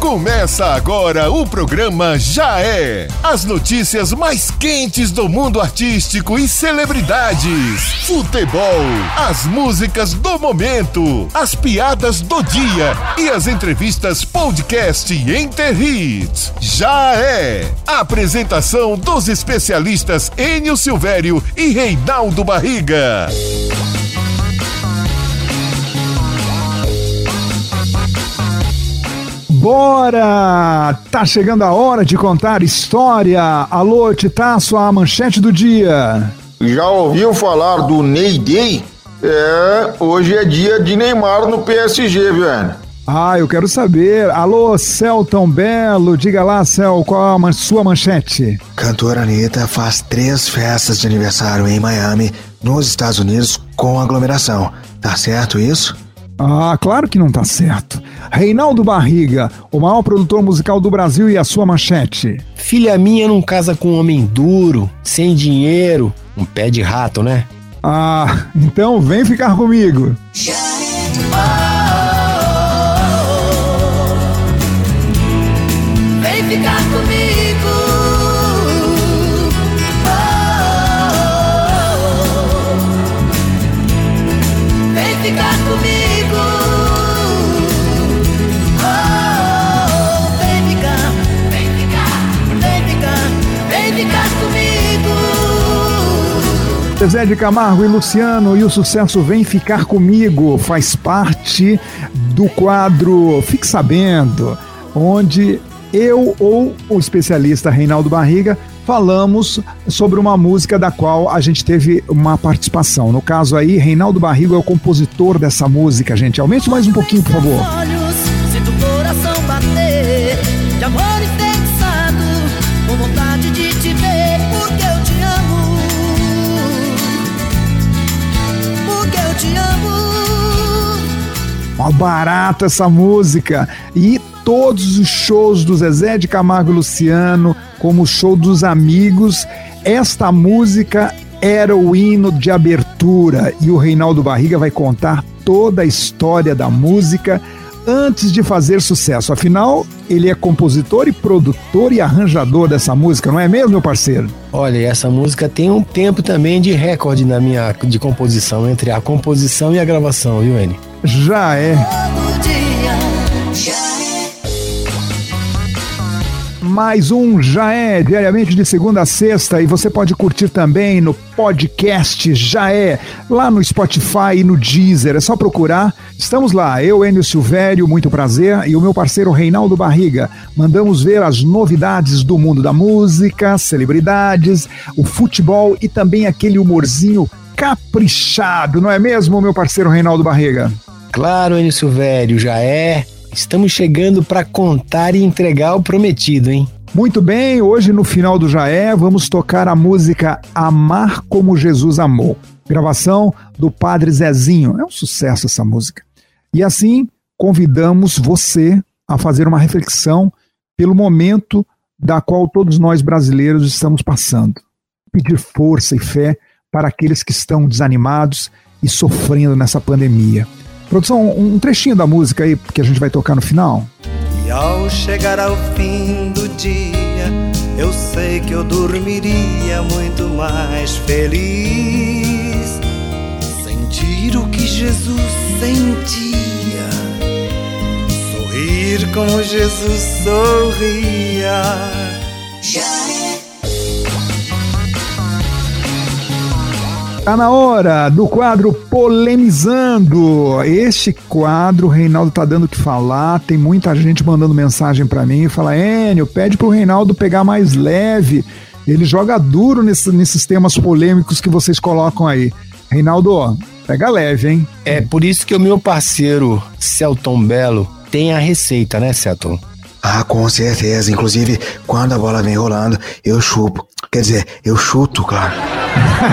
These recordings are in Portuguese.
Começa agora o programa Já É. As notícias mais quentes do mundo artístico e celebridades. Futebol, as músicas do momento, as piadas do dia e as entrevistas podcast Enter Hits. Já É. Apresentação dos especialistas Enio Silvério e Reinaldo Barriga. Bora! Tá chegando a hora de contar história. Alô, Titaço, a manchete do dia. Já ouviu falar do Ney Day? É, hoje é dia de Neymar no PSG, velho. Ah, eu quero saber. Alô, Celton Belo, diga lá, Cel, qual a sua manchete? Cantora Anitta faz três festas de aniversário em Miami, nos Estados Unidos, com aglomeração. Tá certo isso? Ah, claro que não tá certo. Reinaldo Barriga, o maior produtor musical do Brasil e a sua manchete. Filha minha não casa com um homem duro, sem dinheiro, um pé de rato, né? Ah, então vem ficar comigo. Vem ficar comigo. Oh, vem ficar comigo. Zezé de Camargo e Luciano e o sucesso Vem Ficar Comigo faz parte do quadro Fique Sabendo, onde eu ou o especialista Reinaldo Barriga falamos sobre uma música da qual a gente teve uma participação. No caso aí, Reinaldo Barriga é o compositor dessa música, gente. Aumente mais um pouquinho, por favor. Ó, barato essa música. E todos os shows do Zezé de Camargo e Luciano, como o show dos amigos, esta música era o hino de abertura e o Reinaldo Barriga vai contar toda a história da música antes de fazer sucesso. Afinal, ele é compositor e produtor e arranjador dessa música, não é mesmo, meu parceiro? Olha, essa música tem um tempo também de recorde na minha de composição, entre a composição e a gravação, viu, N? Já é. Mais um Já É, diariamente de segunda a sexta, e você pode curtir também no podcast Já É, lá no Spotify e no Deezer. É só procurar. Estamos lá, eu, Enio Silvério, muito prazer, e o meu parceiro Reinaldo Barriga. Mandamos ver as novidades do mundo da música, celebridades, o futebol e também aquele humorzinho caprichado, não é mesmo, meu parceiro Reinaldo Barriga? Claro, Enio Silvério, já é. Estamos chegando para contar e entregar o prometido, hein? Muito bem, hoje no final do Jaé vamos tocar a música Amar como Jesus Amou. Gravação do Padre Zezinho. É um sucesso essa música. E assim convidamos você a fazer uma reflexão pelo momento da qual todos nós brasileiros estamos passando. Pedir força e fé para aqueles que estão desanimados e sofrendo nessa pandemia. Produção, um trechinho da música aí que a gente vai tocar no final. E ao chegar ao fim do dia, eu sei que eu dormiria muito mais feliz. Sentir o que Jesus sentia, sorrir como Jesus sorria. Tá na hora do quadro Polemizando. Este quadro, o Reinaldo tá dando o que falar. Tem muita gente mandando mensagem para mim e fala: Enio, pede pro Reinaldo pegar mais leve. Ele joga duro nesse- nesses temas polêmicos que vocês colocam aí. Reinaldo, pega leve, hein? É por isso que o meu parceiro Celton Belo tem a receita, né, Celton? Ah, com certeza. Inclusive, quando a bola vem rolando, eu chupo. Quer dizer, eu chuto, claro.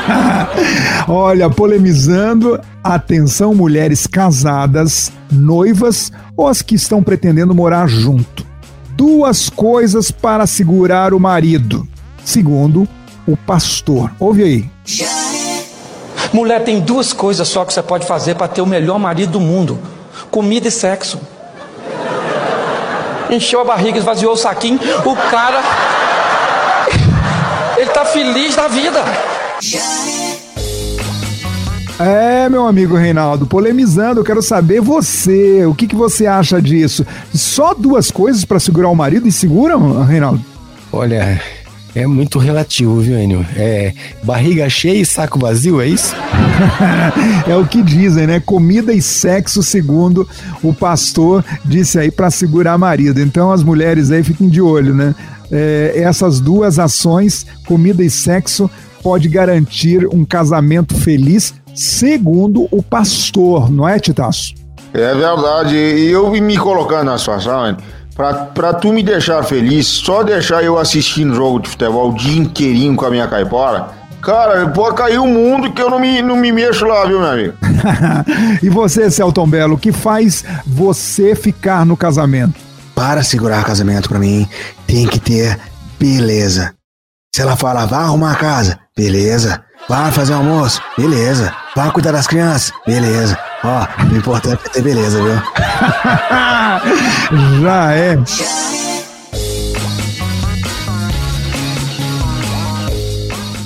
Olha, polemizando, atenção mulheres casadas, noivas ou as que estão pretendendo morar junto. Duas coisas para segurar o marido, segundo o pastor. Ouve aí. Mulher tem duas coisas só que você pode fazer para ter o melhor marido do mundo: comida e sexo. Encheu a barriga, esvaziou o saquinho. O cara. Ele tá feliz da vida. É, meu amigo Reinaldo, polemizando, eu quero saber você, o que, que você acha disso? Só duas coisas para segurar o marido e seguram, Reinaldo? Olha, é muito relativo, viu, Enio? É barriga cheia e saco vazio, é isso? é o que dizem, né? Comida e sexo, segundo o pastor disse aí para segurar marido. Então as mulheres aí fiquem de olho, né? É, essas duas ações, comida e sexo, pode garantir um casamento feliz segundo o pastor, não é, Titaço? É verdade. E eu me colocando na situação, pra, pra tu me deixar feliz, só deixar eu assistindo jogo de futebol o dia inteirinho com a minha caipora, cara, pode cair o mundo que eu não me, não me mexo lá, viu, meu amigo? e você, Celton Belo, o que faz você ficar no casamento? Para segurar casamento para mim, tem que ter beleza. Se ela fala, vá arrumar a casa, beleza. Vai fazer almoço? Beleza. Vai cuidar das crianças? Beleza. Ó, o importante é ter beleza, viu? Já é.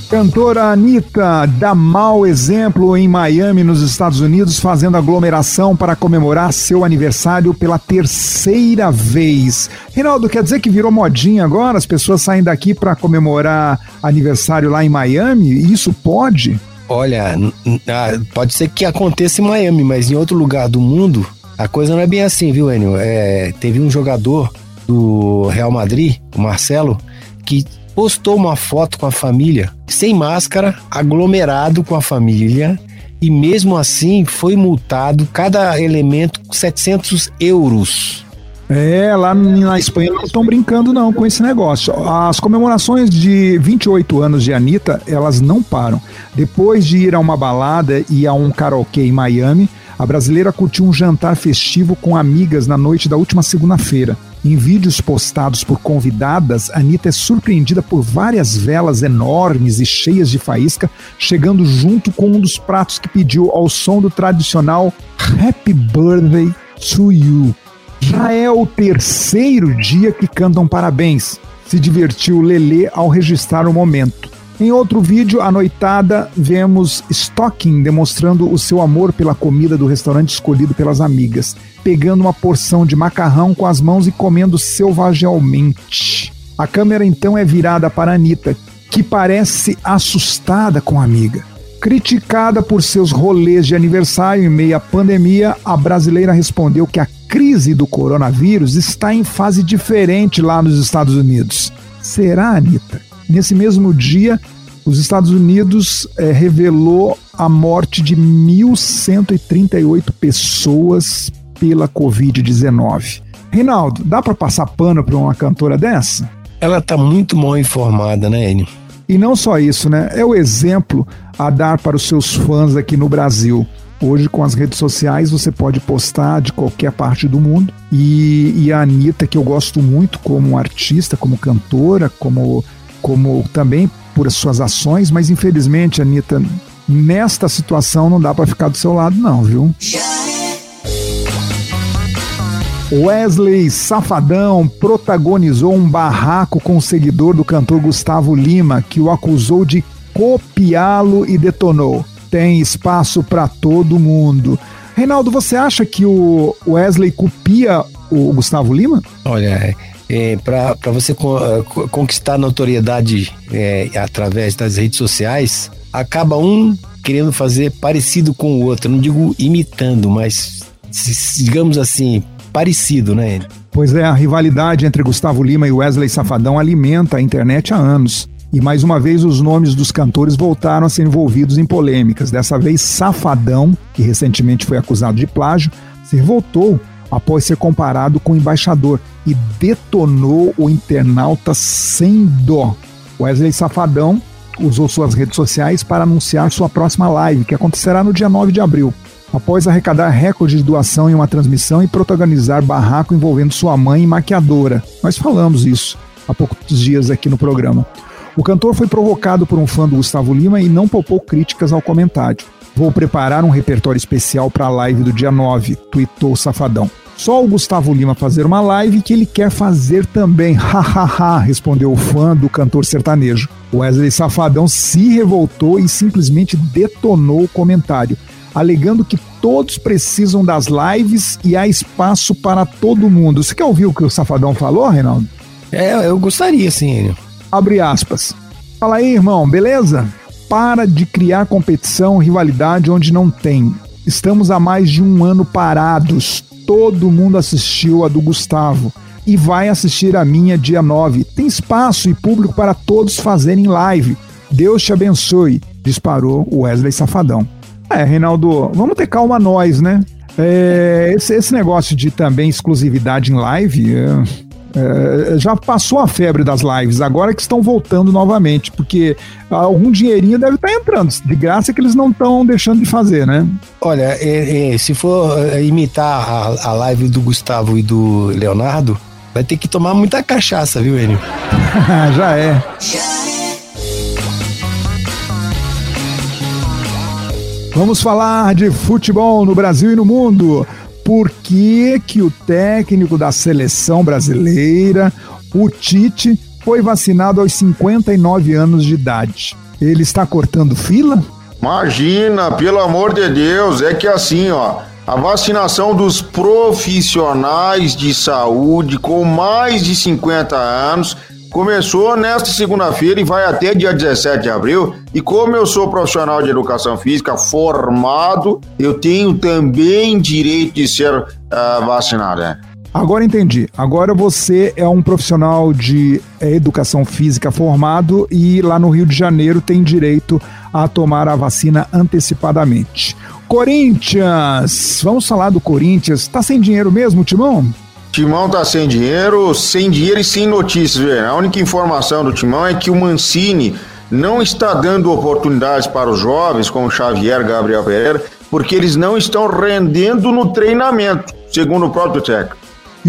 Cantora Anitta dá mau exemplo em Miami, nos Estados Unidos, fazendo aglomeração para comemorar seu aniversário pela terceira vez. Reinaldo, quer dizer que virou modinha agora? As pessoas saem daqui para comemorar aniversário lá em Miami? Isso pode? Olha, ah, pode ser que aconteça em Miami, mas em outro lugar do mundo, a coisa não é bem assim, viu, Enio? É, teve um jogador do Real Madrid, o Marcelo, que postou uma foto com a família, sem máscara, aglomerado com a família, e mesmo assim foi multado cada elemento 700 euros. É, lá na Espanha não estão brincando não com esse negócio. As comemorações de 28 anos de Anitta, elas não param. Depois de ir a uma balada e a um karaokê em Miami, a brasileira curtiu um jantar festivo com amigas na noite da última segunda-feira. Em vídeos postados por convidadas, Anitta é surpreendida por várias velas enormes e cheias de faísca, chegando junto com um dos pratos que pediu ao som do tradicional Happy Birthday to You. Já é o terceiro dia que cantam parabéns. Se divertiu Lelê ao registrar o momento. Em outro vídeo, a noitada, vemos Stocking demonstrando o seu amor pela comida do restaurante escolhido pelas amigas, pegando uma porção de macarrão com as mãos e comendo selvagemente. A câmera então é virada para Anitta, que parece assustada com a amiga. Criticada por seus rolês de aniversário em meio à pandemia, a brasileira respondeu que a crise do coronavírus está em fase diferente lá nos Estados Unidos. Será, Anitta? Nesse mesmo dia, os Estados Unidos é, revelou a morte de 1.138 pessoas pela Covid-19. Reinaldo, dá para passar pano para uma cantora dessa? Ela está muito mal informada, né, Enio? E não só isso, né? É o exemplo a dar para os seus fãs aqui no Brasil. Hoje, com as redes sociais, você pode postar de qualquer parte do mundo. E, e a Anitta, que eu gosto muito como artista, como cantora, como como também por suas ações, mas infelizmente, Anitta, nesta situação não dá para ficar do seu lado, não, viu? Wesley Safadão protagonizou um barraco com o seguidor do cantor Gustavo Lima, que o acusou de copiá-lo e detonou. Tem espaço para todo mundo. Reinaldo, você acha que o Wesley copia o Gustavo Lima? Olha, é, para você eh, conquistar notoriedade é, através das redes sociais, acaba um querendo fazer parecido com o outro. não digo imitando, mas digamos assim, parecido, né? Pois é, a rivalidade entre Gustavo Lima e Wesley Safadão alimenta a internet há anos. E mais uma vez os nomes dos cantores voltaram a ser envolvidos em polêmicas. Dessa vez, Safadão, que recentemente foi acusado de plágio, se revoltou após ser comparado com o embaixador e detonou o internauta sem dó. Wesley Safadão usou suas redes sociais para anunciar sua próxima live, que acontecerá no dia 9 de abril. Após arrecadar recorde de doação em uma transmissão e protagonizar barraco envolvendo sua mãe e maquiadora. Nós falamos isso há poucos dias aqui no programa. O cantor foi provocado por um fã do Gustavo Lima e não poupou críticas ao comentário. Vou preparar um repertório especial para a live do dia 9, tweetou Safadão. só o Gustavo Lima fazer uma live que ele quer fazer também. Hahaha, respondeu o fã do cantor sertanejo. Wesley Safadão se revoltou e simplesmente detonou o comentário, alegando que todos precisam das lives e há espaço para todo mundo. Você quer ouvir o que o Safadão falou, Reinaldo? É, eu gostaria, sim. Abre aspas. Fala aí, irmão, beleza? Para de criar competição, rivalidade onde não tem. Estamos há mais de um ano parados. Todo mundo assistiu a do Gustavo e vai assistir a minha dia 9. Tem espaço e público para todos fazerem live. Deus te abençoe, disparou o Wesley Safadão. É, Reinaldo, vamos ter calma nós, né? É, esse, esse, negócio de também exclusividade em live. É é, já passou a febre das lives, agora que estão voltando novamente, porque algum dinheirinho deve estar entrando. De graça é que eles não estão deixando de fazer, né? Olha, é, é, se for é, imitar a, a live do Gustavo e do Leonardo, vai ter que tomar muita cachaça, viu, Enio? já é. Vamos falar de futebol no Brasil e no mundo por que, que o técnico da seleção brasileira, o Tite, foi vacinado aos 59 anos de idade. Ele está cortando fila? Imagina, pelo amor de Deus, é que assim, ó, a vacinação dos profissionais de saúde com mais de 50 anos Começou nesta segunda-feira e vai até dia 17 de abril. E como eu sou profissional de educação física formado, eu tenho também direito de ser uh, vacinado. Né? Agora entendi. Agora você é um profissional de é, educação física formado e lá no Rio de Janeiro tem direito a tomar a vacina antecipadamente. Corinthians, vamos falar do Corinthians. Tá sem dinheiro mesmo, Timão? Timão tá sem dinheiro, sem dinheiro e sem notícias, velho. A única informação do Timão é que o Mancini não está dando oportunidades para os jovens, como Xavier, Gabriel Pereira, porque eles não estão rendendo no treinamento, segundo o próprio técnico.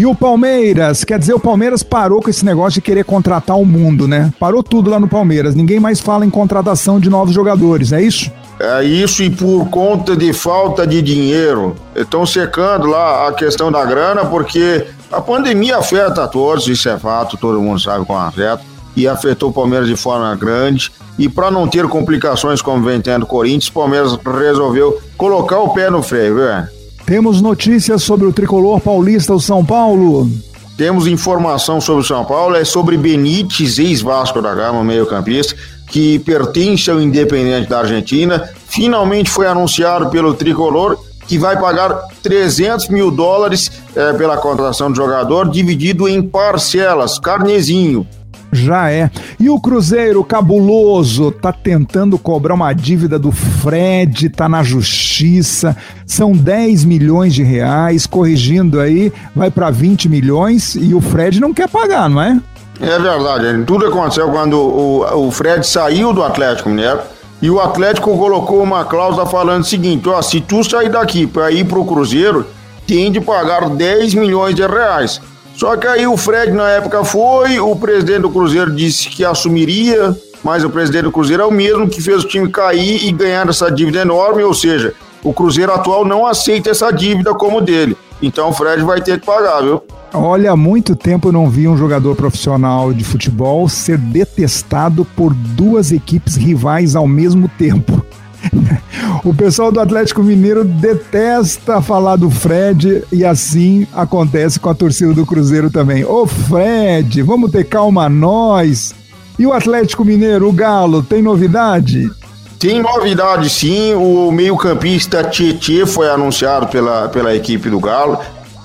E o Palmeiras, quer dizer, o Palmeiras parou com esse negócio de querer contratar o mundo, né? Parou tudo lá no Palmeiras. Ninguém mais fala em contratação de novos jogadores, é isso? É isso e por conta de falta de dinheiro. Estão secando lá a questão da grana, porque a pandemia afeta a todos, isso é fato, todo mundo sabe como afeta. E afetou o Palmeiras de forma grande. E para não ter complicações como vem tendo o Corinthians, o Palmeiras resolveu colocar o pé no freio, viu? Temos notícias sobre o tricolor paulista, o São Paulo. Temos informação sobre o São Paulo, é sobre Benítez, ex-Vasco da Gama, meio-campista, que pertence ao Independente da Argentina, finalmente foi anunciado pelo tricolor que vai pagar 300 mil dólares é, pela contratação do jogador, dividido em parcelas, carnezinho. Já é. E o Cruzeiro cabuloso tá tentando cobrar uma dívida do Fred, tá na justiça. São 10 milhões de reais, corrigindo aí, vai para 20 milhões e o Fred não quer pagar, não é? É verdade, tudo aconteceu quando o, o Fred saiu do Atlético Mineiro e o Atlético colocou uma cláusula falando o seguinte: ó, se tu sair daqui para ir pro Cruzeiro, tem de pagar 10 milhões de reais. Só que aí o Fred na época foi, o presidente do Cruzeiro disse que assumiria, mas o presidente do Cruzeiro é o mesmo que fez o time cair e ganhar essa dívida enorme, ou seja, o Cruzeiro atual não aceita essa dívida como dele. Então o Fred vai ter que pagar, viu? Olha, há muito tempo eu não vi um jogador profissional de futebol ser detestado por duas equipes rivais ao mesmo tempo. O pessoal do Atlético Mineiro detesta falar do Fred e assim acontece com a torcida do Cruzeiro também. Ô Fred, vamos ter calma nós. E o Atlético Mineiro, o Galo, tem novidade? Tem novidade sim, o meio-campista Tietê foi anunciado pela, pela equipe do Galo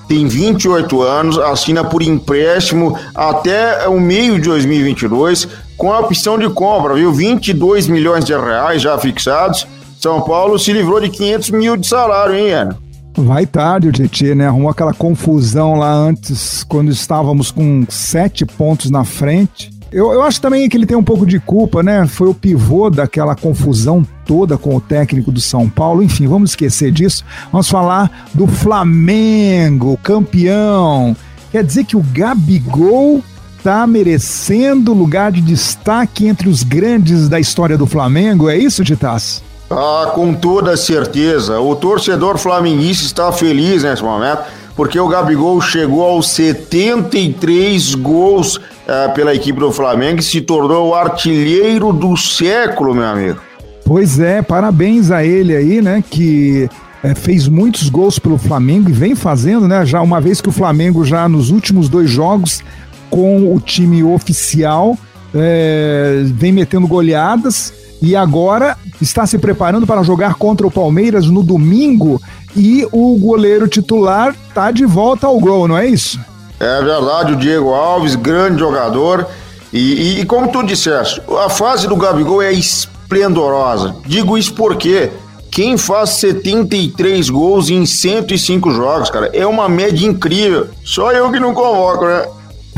tem 28 anos, assina por empréstimo até o meio de 2022, com a opção de compra, viu? 22 milhões de reais já fixados. São Paulo se livrou de 500 mil de salário, hein, Ana? Vai tarde o Tietchan, né? Arrumou aquela confusão lá antes, quando estávamos com sete pontos na frente. Eu, eu acho também que ele tem um pouco de culpa, né? Foi o pivô daquela confusão toda com o técnico do São Paulo. Enfim, vamos esquecer disso. Vamos falar do Flamengo, campeão. Quer dizer que o Gabigol está merecendo lugar de destaque entre os grandes da história do Flamengo. É isso, Titas? Ah, com toda certeza. O torcedor flamenguista está feliz nesse momento porque o Gabigol chegou aos 73 gols uh, pela equipe do Flamengo e se tornou o artilheiro do século, meu amigo. Pois é, parabéns a ele aí, né, que é, fez muitos gols pelo Flamengo e vem fazendo, né, já uma vez que o Flamengo já nos últimos dois jogos com o time oficial é, vem metendo goleadas e agora está se preparando para jogar contra o Palmeiras no domingo e o goleiro titular está de volta ao gol, não é isso? É verdade, o Diego Alves, grande jogador. E, e, e como tu disseste, a fase do Gabigol é esplendorosa. Digo isso porque quem faz 73 gols em 105 jogos, cara, é uma média incrível. Só eu que não convoco, né?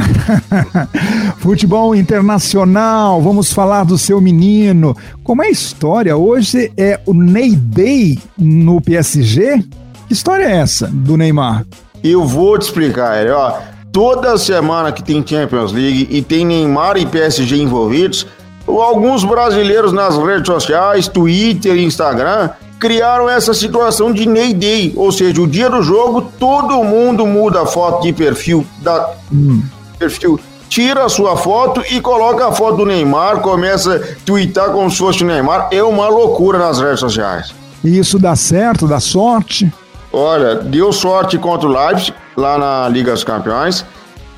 Futebol internacional, vamos falar do seu menino. Como é a história? Hoje é o Ney Day no PSG? Que história é essa do Neymar? Eu vou te explicar, ele, ó. Toda semana que tem Champions League e tem Neymar e PSG envolvidos, alguns brasileiros nas redes sociais, Twitter e Instagram, criaram essa situação de Ney Day, ou seja, o dia do jogo todo mundo muda a foto de perfil da hum perfil, tira a sua foto e coloca a foto do Neymar, começa a twittar como se fosse o Neymar. É uma loucura nas redes sociais. E isso dá certo, dá sorte? Olha, deu sorte contra o Leipzig, lá na Liga dos Campeões.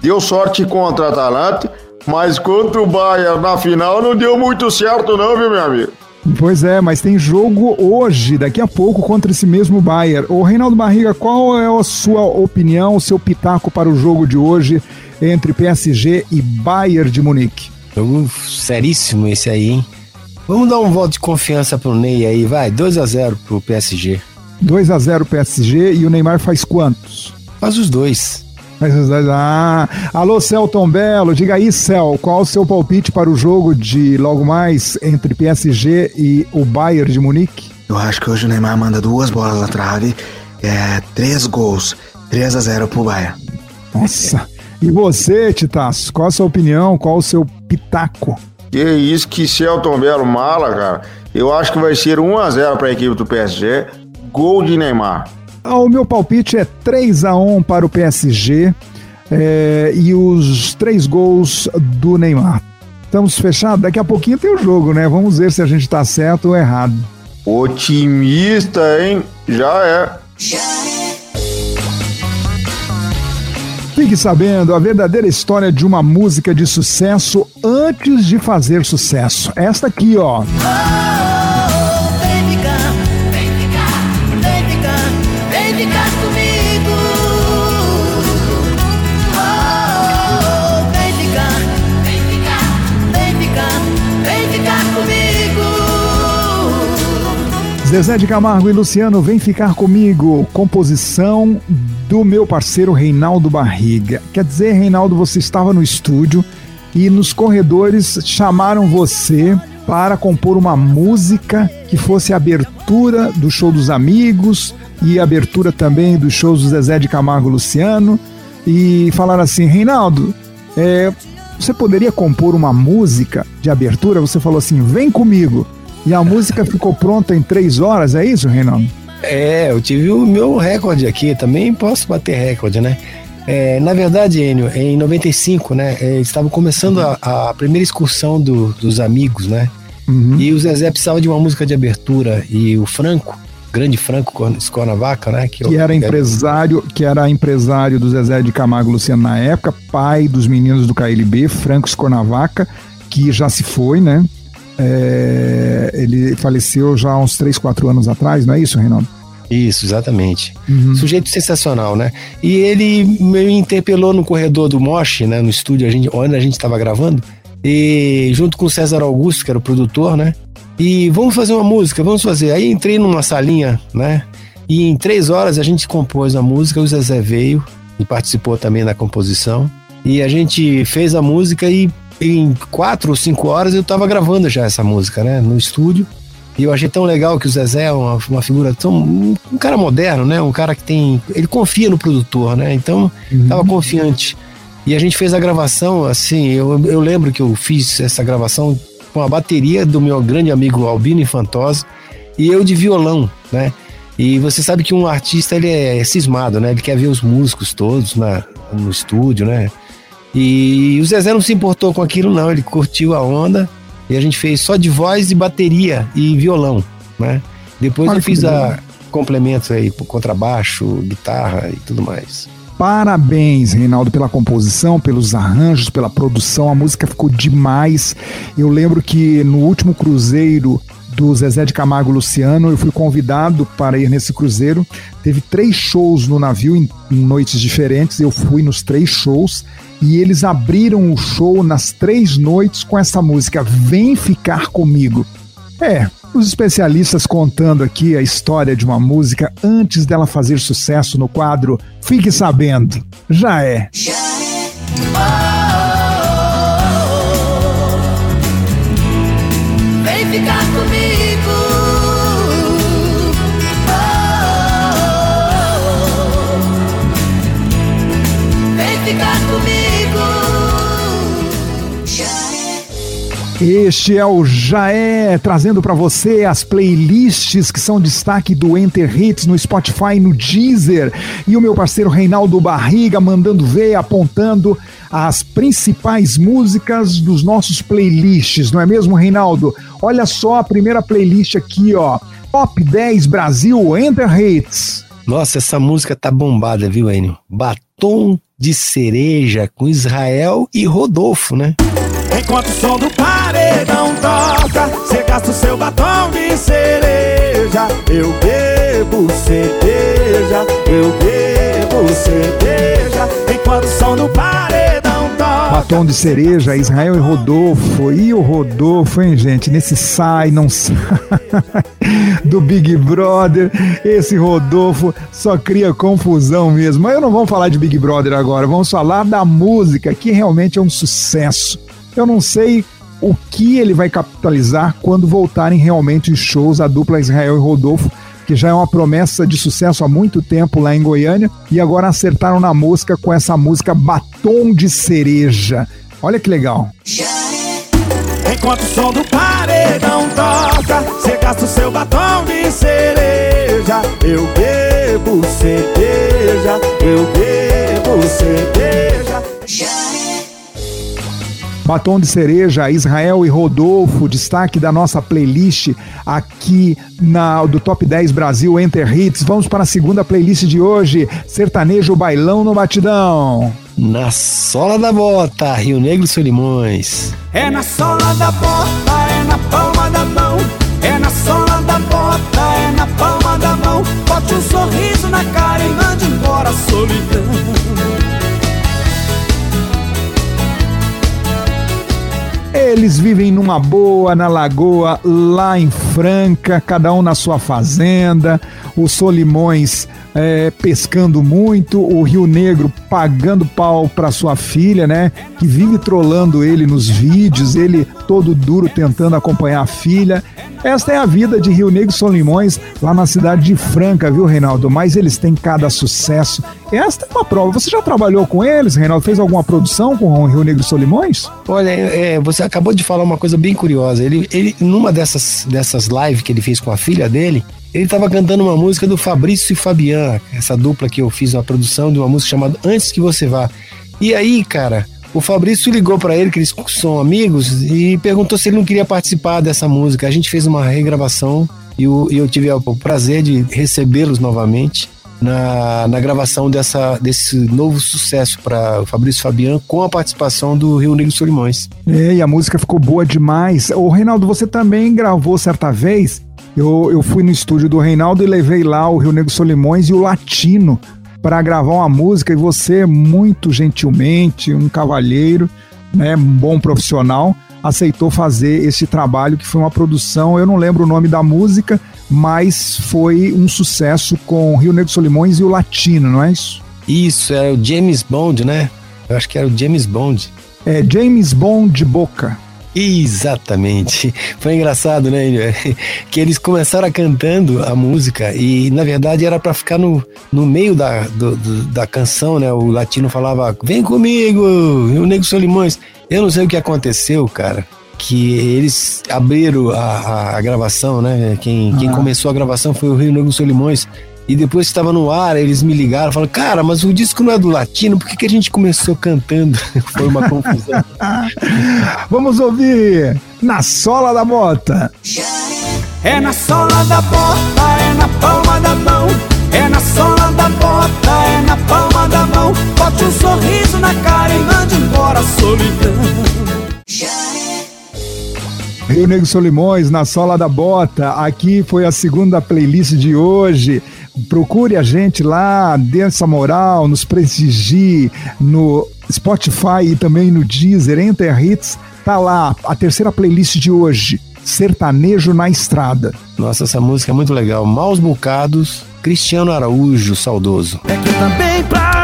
Deu sorte contra a Atalanta, mas contra o Bayern na final não deu muito certo não, viu, meu amigo? Pois é, mas tem jogo hoje, daqui a pouco, contra esse mesmo Bayern. Ô, Reinaldo Barriga, qual é a sua opinião, o seu pitaco para o jogo de hoje entre PSG e Bayern de Munique? Jogo seríssimo esse aí, hein? Vamos dar um voto de confiança pro Ney aí, vai, 2 a 0 pro PSG. 2 a 0 PSG e o Neymar faz quantos? Faz os dois. Ah, alô, Celton Belo, diga aí, Cel, qual o seu palpite para o jogo de logo mais entre PSG e o Bayern de Munique? Eu acho que hoje o Neymar manda duas bolas na trave, é, três gols, 3 a 0 pro Bayern. Nossa. E você, Titaço, qual a sua opinião? Qual o seu pitaco? Que isso, que Celton Belo mala, cara. Eu acho que vai ser 1 a 0 para a equipe do PSG. Gol de Neymar. Ah, o meu palpite é 3 a 1 para o PSG é, e os três gols do Neymar. Estamos fechados? Daqui a pouquinho tem o jogo, né? Vamos ver se a gente está certo ou errado. Otimista, hein? Já é. Já é. Fique sabendo a verdadeira história de uma música de sucesso antes de fazer sucesso. Esta aqui, ó. Zezé de Camargo e Luciano, vem ficar comigo. Composição do meu parceiro Reinaldo Barriga. Quer dizer, Reinaldo, você estava no estúdio e nos corredores chamaram você para compor uma música que fosse abertura do show dos amigos e abertura também dos shows do Zezé de Camargo e Luciano. E falaram assim: Reinaldo, é, você poderia compor uma música de abertura? Você falou assim: vem comigo. E a música ficou pronta em três horas, é isso, Reinaldo? É, eu tive o meu recorde aqui, também posso bater recorde, né? É, na verdade, Enio, em 95, né, é, estava começando a, a, primeira excursão do, dos amigos, né? Uhum. E o Zezé precisava de uma música de abertura e o Franco, grande Franco Escornavaca, né? Que, que era empresário, que era empresário do Zezé de Camargo Luciano na época, pai dos meninos do KLB, Franco Escornavaca, que já se foi, né? É, ele faleceu já há uns 3, 4 anos atrás, não é isso, Reinaldo? Isso, exatamente. Uhum. Sujeito sensacional, né? E ele me interpelou no corredor do Mosh, né? No estúdio a gente, onde a gente estava gravando. E junto com o César Augusto, que era o produtor, né? E vamos fazer uma música, vamos fazer. Aí entrei numa salinha, né? E em três horas a gente compôs a música, o Zezé veio e participou também da composição. E a gente fez a música e em quatro ou cinco horas eu tava gravando já essa música, né? No estúdio. E eu achei tão legal que o Zezé é uma, uma figura tão. Um, um, cara moderno, né? Um cara que tem. Ele confia no produtor, né? Então, uhum. tava confiante. E a gente fez a gravação, assim, eu, eu lembro que eu fiz essa gravação com a bateria do meu grande amigo Albino Infantosa e eu de violão, né? E você sabe que um artista ele é cismado, né? Ele quer ver os músicos todos na, no estúdio, né? E o Zezé não se importou com aquilo, não. Ele curtiu a onda e a gente fez só de voz e bateria e violão, né? Depois Olha eu fiz a complementos aí, contrabaixo, guitarra e tudo mais. Parabéns, Reinaldo, pela composição, pelos arranjos, pela produção. A música ficou demais. Eu lembro que no último cruzeiro do Zezé de Camargo Luciano, eu fui convidado para ir nesse cruzeiro. Teve três shows no navio em, noites diferentes. Eu fui nos três shows e eles abriram o show nas três noites com essa música Vem Ficar Comigo. É, os especialistas contando aqui a história de uma música antes dela fazer sucesso no quadro Fique Sabendo. Já é. Vem ficar comigo. Este é o Jaé, trazendo para você as playlists que são destaque do Enter Hits no Spotify, no Deezer. E o meu parceiro Reinaldo Barriga mandando ver, apontando as principais músicas dos nossos playlists, não é mesmo, Reinaldo? Olha só a primeira playlist aqui, ó. Top 10 Brasil Enter Hits. Nossa, essa música tá bombada, viu, Enio? Batom de cereja com Israel e Rodolfo, né? Enquanto o som do paredão toca, você gasta o seu batom de cereja. Eu bebo cerveja, eu bebo cerveja. Enquanto o som do paredão toca. Batom de cereja, Israel e Rodolfo. E o Rodolfo, hein, gente? Nesse sai, não sai do Big Brother. Esse Rodolfo só cria confusão mesmo. Mas eu não vamos falar de Big Brother agora, vamos falar da música, que realmente é um sucesso. Eu não sei o que ele vai capitalizar quando voltarem realmente os shows a dupla Israel e Rodolfo, que já é uma promessa de sucesso há muito tempo lá em Goiânia, e agora acertaram na mosca com essa música Batom de Cereja. Olha que legal. Enquanto o som do paredão toca, você gasta o seu batom de cereja. Eu bebo cerveja, eu bebo cerveja. Batom de Cereja, Israel e Rodolfo, destaque da nossa playlist aqui na do Top 10 Brasil Enter Hits. Vamos para a segunda playlist de hoje, Sertanejo Bailão no Batidão. Na sola da bota, Rio Negro e Solimões. É na sola da bota, é na palma da mão. É na sola da bota, é na palma da mão. Bote um sorriso na cara e mande embora a solidão. Eles vivem numa boa na lagoa, lá em Franca, cada um na sua fazenda. O Solimões é, pescando muito, o Rio Negro pagando pau para sua filha, né? Que vive trolando ele nos vídeos, ele todo duro tentando acompanhar a filha. Esta é a vida de Rio Negro e Solimões lá na cidade de Franca, viu, Reinaldo? Mas eles têm cada sucesso. Esta é uma prova. Você já trabalhou com eles, Reinaldo? Fez alguma produção com o Rio Negro e Solimões? Olha, é, você acabou de falar uma coisa bem curiosa. Ele, ele numa dessas, dessas lives que ele fez com a filha dele, ele estava cantando uma música do Fabrício e Fabian, essa dupla que eu fiz uma produção de uma música chamada Antes que você vá. E aí, cara, o Fabrício ligou para ele, que eles são amigos, e perguntou se ele não queria participar dessa música. A gente fez uma regravação e eu, tive o prazer de recebê-los novamente na, na gravação dessa, desse novo sucesso para o Fabrício Fabian com a participação do Rio Negro Solimões. É, e a música ficou boa demais. Ô, Reinaldo, você também gravou certa vez. Eu, eu fui no estúdio do Reinaldo e levei lá o Rio Negro Solimões e o Latino para gravar uma música. E você, muito gentilmente, um cavalheiro, né, um bom profissional, aceitou fazer esse trabalho que foi uma produção. Eu não lembro o nome da música, mas foi um sucesso com o Rio Negro Solimões e o Latino, não é isso? Isso, era o James Bond, né? Eu acho que era o James Bond. É James Bond de Boca. Exatamente. Foi engraçado, né? Que eles começaram cantando a música e, na verdade, era para ficar no, no meio da, do, do, da canção, né? O latino falava: Vem comigo, o Nego Solimões. Eu não sei o que aconteceu, cara. que eles abriram a, a gravação, né? Quem, quem começou a gravação foi o Rio Negro Solimões. E depois que estava no ar, eles me ligaram, falaram, cara, mas o disco não é do latino, por que, que a gente começou cantando? Foi uma confusão. Vamos ouvir Na Sola da Bota. É na sola da bota, é na palma da mão. É na sola da bota, é na palma da mão. Bote um sorriso na cara e mande embora a solidão. Rio Negro Solimões, na sola da bota. Aqui foi a segunda playlist de hoje. Procure a gente lá, dê essa moral, nos prestigie no Spotify e também no Deezer, Enter Hits. Tá lá a terceira playlist de hoje, Sertanejo na Estrada. Nossa, essa música é muito legal. Maus Bocados, Cristiano Araújo, saudoso. É que também passei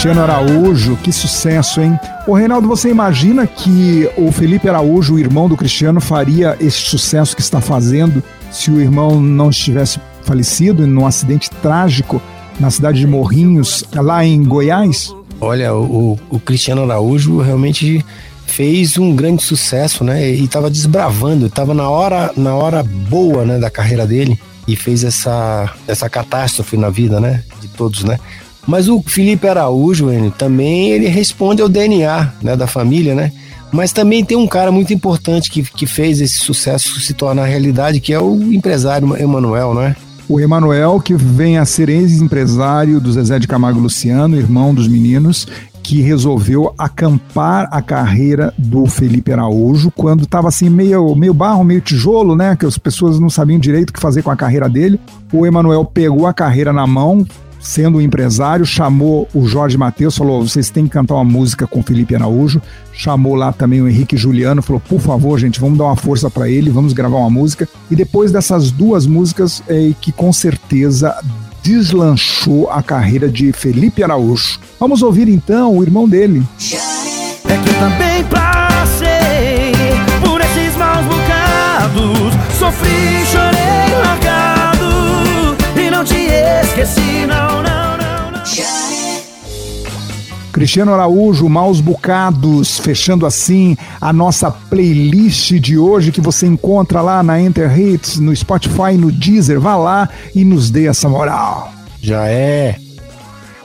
Cristiano Araújo, que sucesso, hein? Ô Reinaldo, você imagina que o Felipe Araújo, o irmão do Cristiano, faria esse sucesso que está fazendo se o irmão não estivesse falecido num acidente trágico na cidade de Morrinhos, lá em Goiás? Olha, o, o Cristiano Araújo realmente fez um grande sucesso, né? E estava desbravando, estava na hora, na hora boa, né, da carreira dele e fez essa essa catástrofe na vida, né, de todos, né? Mas o Felipe Araújo, ele, também ele responde ao DNA, né, da família, né? Mas também tem um cara muito importante que, que fez esse sucesso se tornar realidade, que é o empresário Emanuel, né? O Emanuel, que vem a ser ex-empresário do Zezé de Camargo Luciano, irmão dos meninos, que resolveu acampar a carreira do Felipe Araújo quando estava assim meio, meio barro, meio tijolo, né? Que as pessoas não sabiam direito o que fazer com a carreira dele. O Emanuel pegou a carreira na mão, sendo um empresário, chamou o Jorge Matheus, falou: vocês têm que cantar uma música com Felipe Araújo. Chamou lá também o Henrique Juliano, falou: por favor, gente, vamos dar uma força para ele, vamos gravar uma música. E depois dessas duas músicas, é que com certeza deslanchou a carreira de Felipe Araújo. Vamos ouvir então o irmão dele. É que também passei não, não, não, não. Cristiano Araújo, Maus Bocados, fechando assim a nossa playlist de hoje que você encontra lá na Enter Hits, no Spotify, no Deezer. Vá lá e nos dê essa moral. Já é.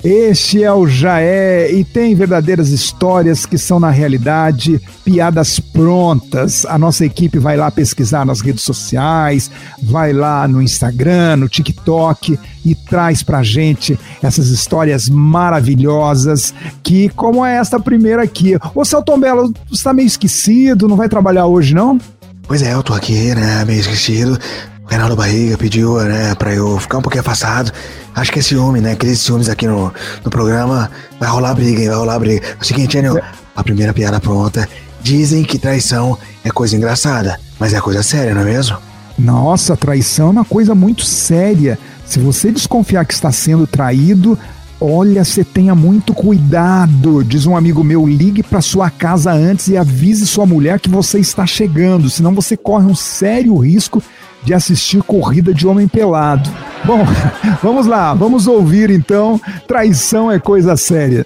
Este é o Jaé e tem verdadeiras histórias que são, na realidade, piadas prontas. A nossa equipe vai lá pesquisar nas redes sociais, vai lá no Instagram, no TikTok e traz pra gente essas histórias maravilhosas que, como é esta primeira aqui. Ô, Celton Belo, você tá meio esquecido, não vai trabalhar hoje, não? Pois é, eu tô aqui, né, meio esquecido. O Reinaldo Barriga pediu, né, pra eu ficar um pouquinho afastado. Acho que é ciúme, né? Aqueles ciúmes aqui no, no programa. Vai rolar briga, hein? Vai rolar briga. É o seguinte, Enio, a primeira piada pronta. Dizem que traição é coisa engraçada, mas é coisa séria, não é mesmo? Nossa, traição é uma coisa muito séria. Se você desconfiar que está sendo traído, olha, você tenha muito cuidado. Diz um amigo meu, ligue para sua casa antes e avise sua mulher que você está chegando, senão você corre um sério risco de assistir corrida de homem pelado. Bom, vamos lá, vamos ouvir então. Traição é coisa séria.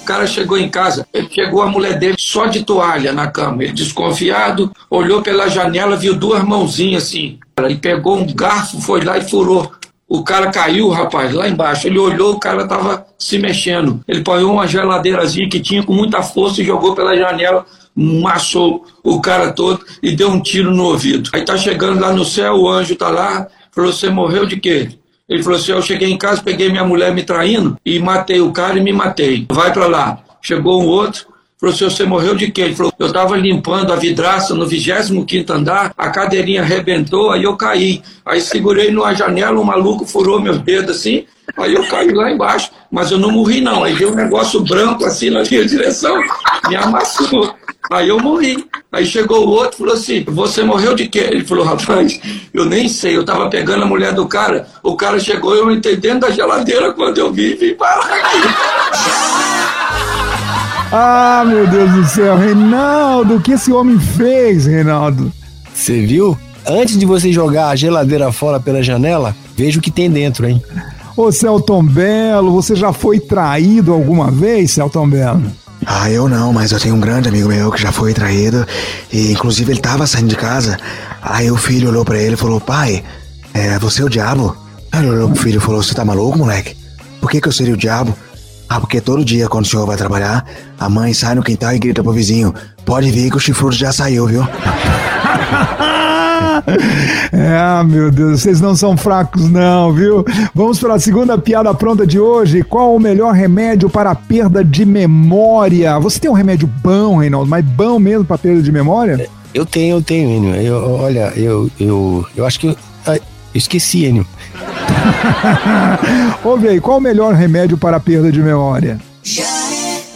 O cara chegou em casa, ele chegou a mulher dele só de toalha na cama. Ele desconfiado, olhou pela janela, viu duas mãozinhas assim. E pegou um garfo, foi lá e furou. O cara caiu, rapaz, lá embaixo. Ele olhou, o cara tava se mexendo. Ele pôs uma geladeirazinha que tinha com muita força e jogou pela janela, massou o cara todo e deu um tiro no ouvido. Aí tá chegando lá no céu, o anjo tá lá, falou: Você morreu de quê? Ele falou assim: Eu cheguei em casa, peguei minha mulher me traindo e matei o cara e me matei. Vai para lá. Chegou um outro, assim: Você morreu de quê? Ele falou: Eu estava limpando a vidraça no 25 andar, a cadeirinha arrebentou, aí eu caí. Aí segurei numa janela, um maluco furou meus dedos assim, aí eu caí lá embaixo. Mas eu não morri, não. Aí deu um negócio branco assim na minha direção, me amassou. Aí eu morri. Aí chegou o outro e falou assim: Você morreu de quê? Ele falou: Rapaz, eu nem sei. Eu tava pegando a mulher do cara. O cara chegou eu entrei dentro da geladeira quando eu vi e vim aqui. Ah, meu Deus do céu, Reinaldo, o que esse homem fez, Reinaldo? Você viu? Antes de você jogar a geladeira fora pela janela, veja o que tem dentro, hein? Ô Celton Belo, você já foi traído alguma vez, Celton Belo? Ah, eu não, mas eu tenho um grande amigo meu que já foi traído e inclusive ele tava saindo de casa. Aí o filho olhou pra ele e falou: Pai, é, você é o diabo? Aí ele olhou pro filho e falou: Você tá maluco, moleque? Por que, que eu seria o diabo? Ah, porque todo dia quando o senhor vai trabalhar, a mãe sai no quintal e grita pro vizinho: Pode vir que o chifrudo já saiu, viu? É, ah, meu Deus, vocês não são fracos, não, viu? Vamos para a segunda piada pronta de hoje. Qual o melhor remédio para a perda de memória? Você tem um remédio bom, Reinaldo, mas bom mesmo para perda de memória? Eu tenho, eu tenho, Enio. Eu, olha, eu, eu, eu acho que eu, eu esqueci, Enio. Ouve aí, qual o melhor remédio para a perda de memória?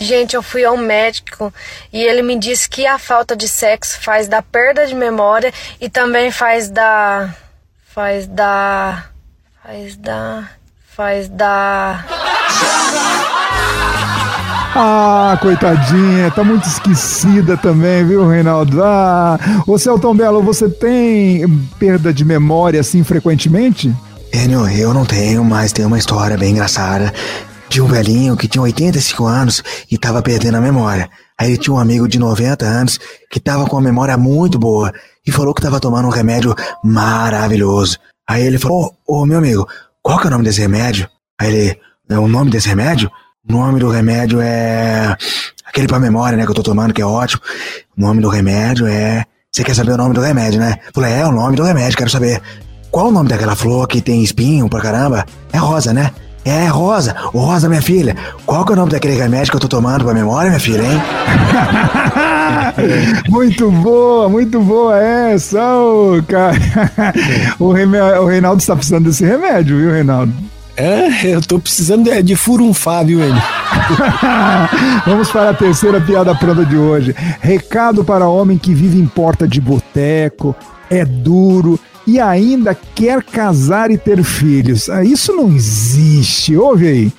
Gente, eu fui ao médico e ele me disse que a falta de sexo faz da perda de memória e também faz da. faz da. faz da. faz da. Ah, coitadinha, tá muito esquecida também, viu, Reinaldo? Ah, ô Celton Belo, você tem perda de memória assim frequentemente? Enio, eu não tenho, mas tem uma história bem engraçada de um velhinho que tinha 85 anos e tava perdendo a memória. Aí ele tinha um amigo de 90 anos que tava com a memória muito boa e falou que tava tomando um remédio maravilhoso. Aí ele falou: Ô, ô meu amigo, qual que é o nome desse remédio? Aí ele: É o nome desse remédio? O nome do remédio é. Aquele pra memória, né, que eu tô tomando, que é ótimo. O nome do remédio é. Você quer saber o nome do remédio, né? Eu falei: É o nome do remédio, quero saber. Qual o nome daquela flor que tem espinho pra caramba? É rosa, né? É, Rosa. Ô, Rosa, minha filha. Qual que é o nome daquele remédio que eu tô tomando pra memória, minha filha, hein? muito boa, muito boa essa, ô, cara. O, o Reinaldo está precisando desse remédio, viu, Reinaldo? É, eu tô precisando de, de furunfar, viu, ele? Vamos para a terceira piada pronta de hoje. Recado para homem que vive em porta de boteco, é duro, e ainda quer casar e ter filhos. Ah, isso não existe, ouve aí.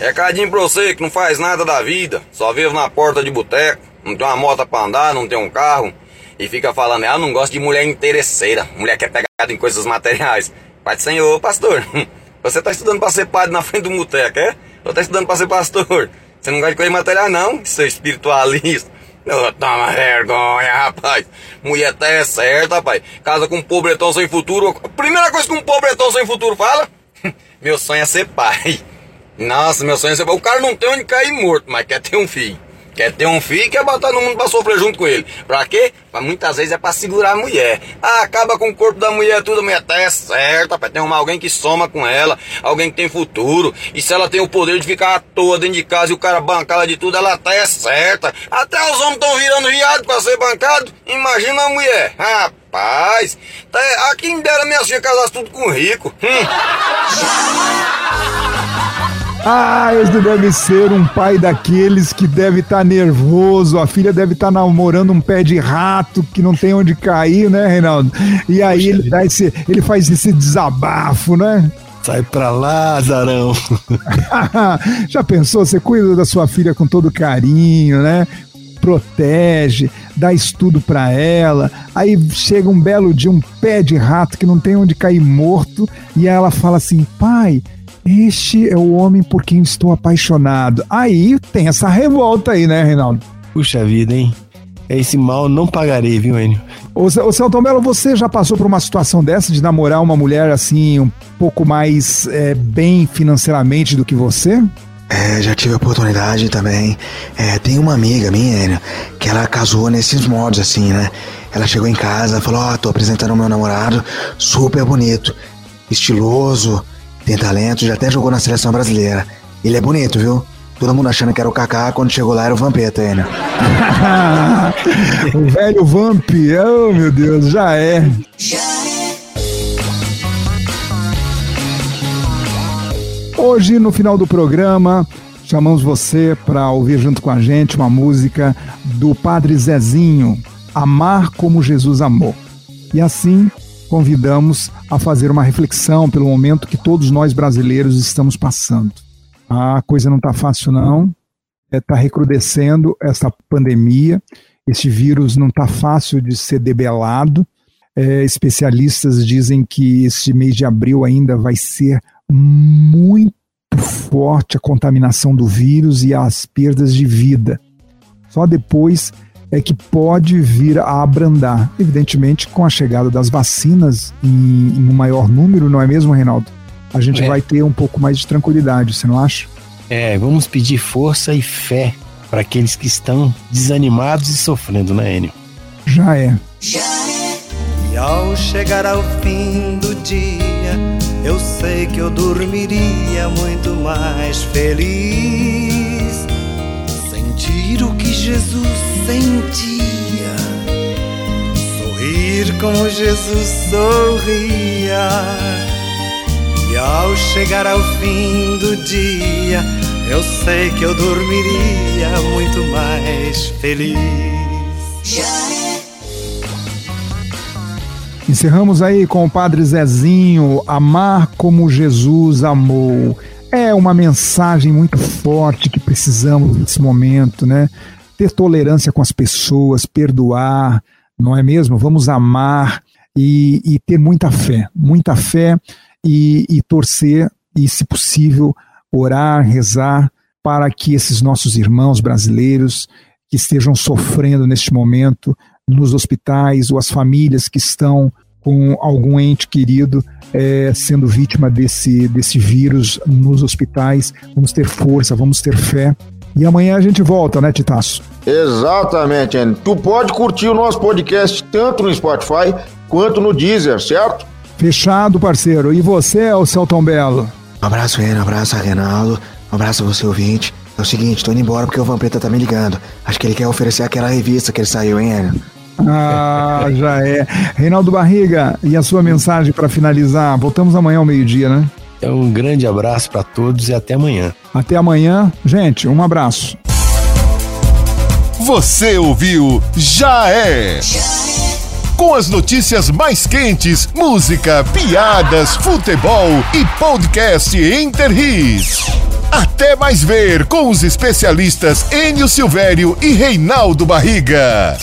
Recadinho pra você que não faz nada da vida, só vive na porta de boteco, não tem uma moto pra andar, não tem um carro, e fica falando, ah, não gosto de mulher interesseira, mulher que é pegada em coisas materiais. Pai do Senhor, pastor, você tá estudando pra ser padre na frente do boteco, é? Ou tá estudando pra ser pastor? Você não gosta de coisa material, não, seu espiritualista. Oh, toma vergonha, rapaz. Mulher até tá é certa, rapaz. Casa com um pobretão sem futuro. Primeira coisa que um pobretão sem futuro fala: Meu sonho é ser pai. Nossa, meu sonho é ser pai. O cara não tem onde cair morto, mas quer ter um filho. Quer ter um filho quer botar no mundo pra sofrer junto com ele. Pra quê? Pra muitas vezes é pra segurar a mulher. Ah, acaba com o corpo da mulher tudo, a mulher tá é certa, pra ter uma alguém que soma com ela, alguém que tem futuro. E se ela tem o poder de ficar à toa dentro de casa e o cara bancar ela de tudo, ela tá é certa. Até os homens estão virando viado pra ser bancado. Imagina a mulher. Rapaz, tá, aqui em dera minhas filhas casassem tudo com rico. Hum. Ah, esse deve ser um pai daqueles que deve estar tá nervoso, a filha deve estar tá namorando um pé de rato que não tem onde cair, né, Reinaldo? E aí ele, dá esse, ele faz esse desabafo, né? Sai pra lá, Zarão. Já pensou? Você cuida da sua filha com todo carinho, né? Protege, dá estudo para ela. Aí chega um belo dia, um pé de rato que não tem onde cair morto, e ela fala assim: pai, este é o homem por quem estou apaixonado. Aí tem essa revolta aí, né, Reinaldo? Puxa vida, hein? Esse mal não pagarei, viu, Enio? Ô, ô Celton Mello, você já passou por uma situação dessa de namorar uma mulher assim, um pouco mais é, bem financeiramente do que você? É, já tive a oportunidade também. É, tem uma amiga minha, Enio, que ela casou nesses modos assim, né? Ela chegou em casa, falou: Ó, oh, tô apresentando o meu namorado, super bonito, estiloso, tem talento, já até jogou na seleção brasileira. Ele é bonito, viu? Todo mundo achando que era o Kaká, quando chegou lá era o Vampeta. Né? o velho Vamp, oh meu Deus, já é. Hoje, no final do programa, chamamos você para ouvir junto com a gente uma música do Padre Zezinho, Amar como Jesus amou. E assim convidamos a fazer uma reflexão pelo momento que todos nós brasileiros estamos passando. A coisa não está fácil, não. Está é, recrudescendo essa pandemia. Este vírus não está fácil de ser debelado. É, especialistas dizem que este mês de abril ainda vai ser muito forte a contaminação do vírus e as perdas de vida. Só depois é que pode vir a abrandar. Evidentemente, com a chegada das vacinas em, em um maior número, não é mesmo, Reinaldo? A gente é. vai ter um pouco mais de tranquilidade, você não acha? É, vamos pedir força e fé para aqueles que estão desanimados e sofrendo, né, Enio? Já é. E ao chegar ao fim do dia, eu sei que eu dormiria muito mais feliz. Jesus sentia, sorrir como Jesus sorria. E ao chegar ao fim do dia, eu sei que eu dormiria muito mais feliz. Encerramos aí com o Padre Zezinho, Amar como Jesus amou. É uma mensagem muito forte que precisamos nesse momento, né? Ter tolerância com as pessoas, perdoar, não é mesmo? Vamos amar e, e ter muita fé, muita fé e, e torcer e, se possível, orar, rezar para que esses nossos irmãos brasileiros que estejam sofrendo neste momento nos hospitais ou as famílias que estão com algum ente querido é, sendo vítima desse, desse vírus nos hospitais. Vamos ter força, vamos ter fé. E amanhã a gente volta, né, Titaço? Exatamente, Anny. Tu pode curtir o nosso podcast tanto no Spotify quanto no Deezer, certo? Fechado, parceiro. E você, o Celton Belo? Um abraço, Renan. Um abraço, Reinaldo. Um abraço a você, ouvinte. É o seguinte, tô indo embora porque o Vampeta tá me ligando. Acho que ele quer oferecer aquela revista que ele saiu, hein, Enio? Ah, já é. Reinaldo Barriga, e a sua mensagem para finalizar? Voltamos amanhã ao meio-dia, né? É um grande abraço para todos e até amanhã. Até amanhã. Gente, um abraço. Você ouviu Já é. Com as notícias mais quentes, música, piadas, futebol e podcast Interris. Até mais ver com os especialistas Enio Silvério e Reinaldo Barriga.